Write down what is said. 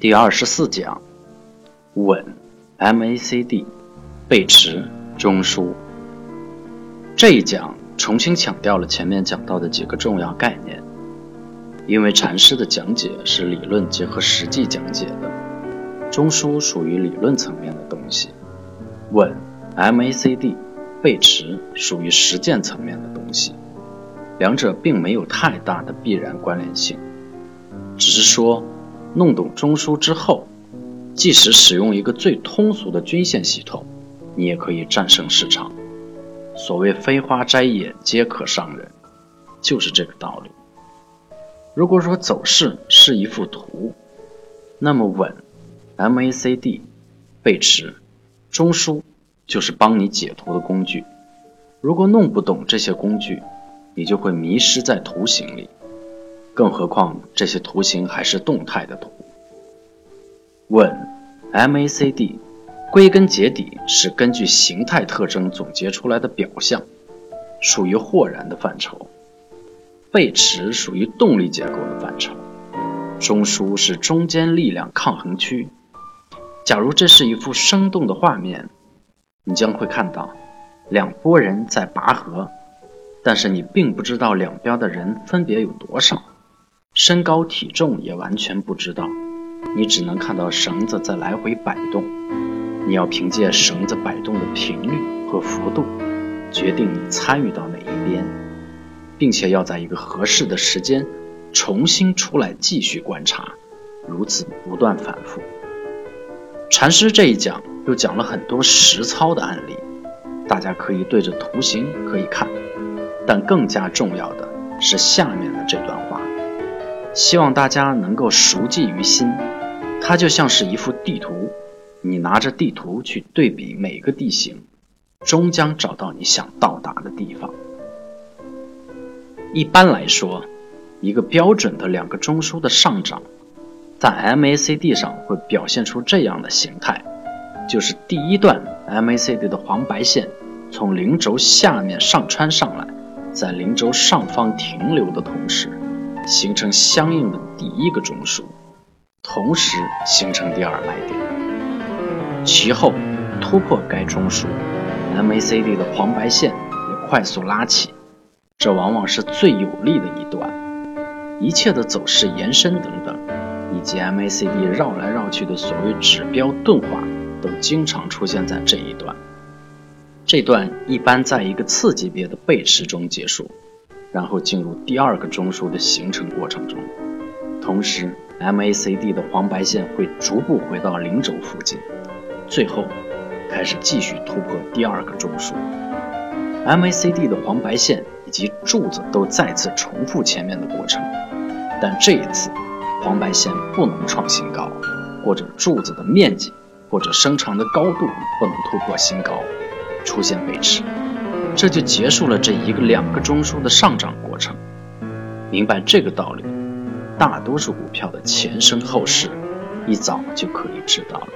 第二十四讲，稳，MACD，背驰，中枢。这一讲重新强调了前面讲到的几个重要概念，因为禅师的讲解是理论结合实际讲解的，中枢属于理论层面的东西，稳，MACD，背驰属于实践层面的东西，两者并没有太大的必然关联性，只是说。弄懂中枢之后，即使使用一个最通俗的均线系统，你也可以战胜市场。所谓飞花摘叶皆可伤人，就是这个道理。如果说走势是一幅图，那么稳 MACD 背驰中枢就是帮你解图的工具。如果弄不懂这些工具，你就会迷失在图形里。更何况这些图形还是动态的图。问 MACD，归根结底是根据形态特征总结出来的表象，属于豁然的范畴。背驰属于动力结构的范畴。中枢是中间力量抗衡区。假如这是一幅生动的画面，你将会看到两拨人在拔河，但是你并不知道两边的人分别有多少。身高体重也完全不知道，你只能看到绳子在来回摆动。你要凭借绳子摆动的频率和幅度，决定你参与到哪一边，并且要在一个合适的时间重新出来继续观察，如此不断反复。禅师这一讲又讲了很多实操的案例，大家可以对着图形可以看，但更加重要的是下面的这段话。希望大家能够熟记于心，它就像是一幅地图，你拿着地图去对比每个地形，终将找到你想到达的地方。一般来说，一个标准的两个中枢的上涨，在 MACD 上会表现出这样的形态，就是第一段 MACD 的黄白线从零轴下面上穿上来，在零轴上方停留的同时。形成相应的第一个中枢，同时形成第二买点，其后突破该中枢，MACD 的黄白线也快速拉起，这往往是最有利的一段。一切的走势延伸等等，以及 MACD 绕来绕去的所谓指标钝化，都经常出现在这一段。这段一般在一个次级别的背驰中结束。然后进入第二个中枢的形成过程中，同时 MACD 的黄白线会逐步回到零轴附近，最后开始继续突破第二个中枢。MACD 的黄白线以及柱子都再次重复前面的过程，但这一次黄白线不能创新高，或者柱子的面积或者伸长的高度不能突破新高，出现背驰。这就结束了这一个两个中枢的上涨过程。明白这个道理，大多数股票的前生后世，一早就可以知道了。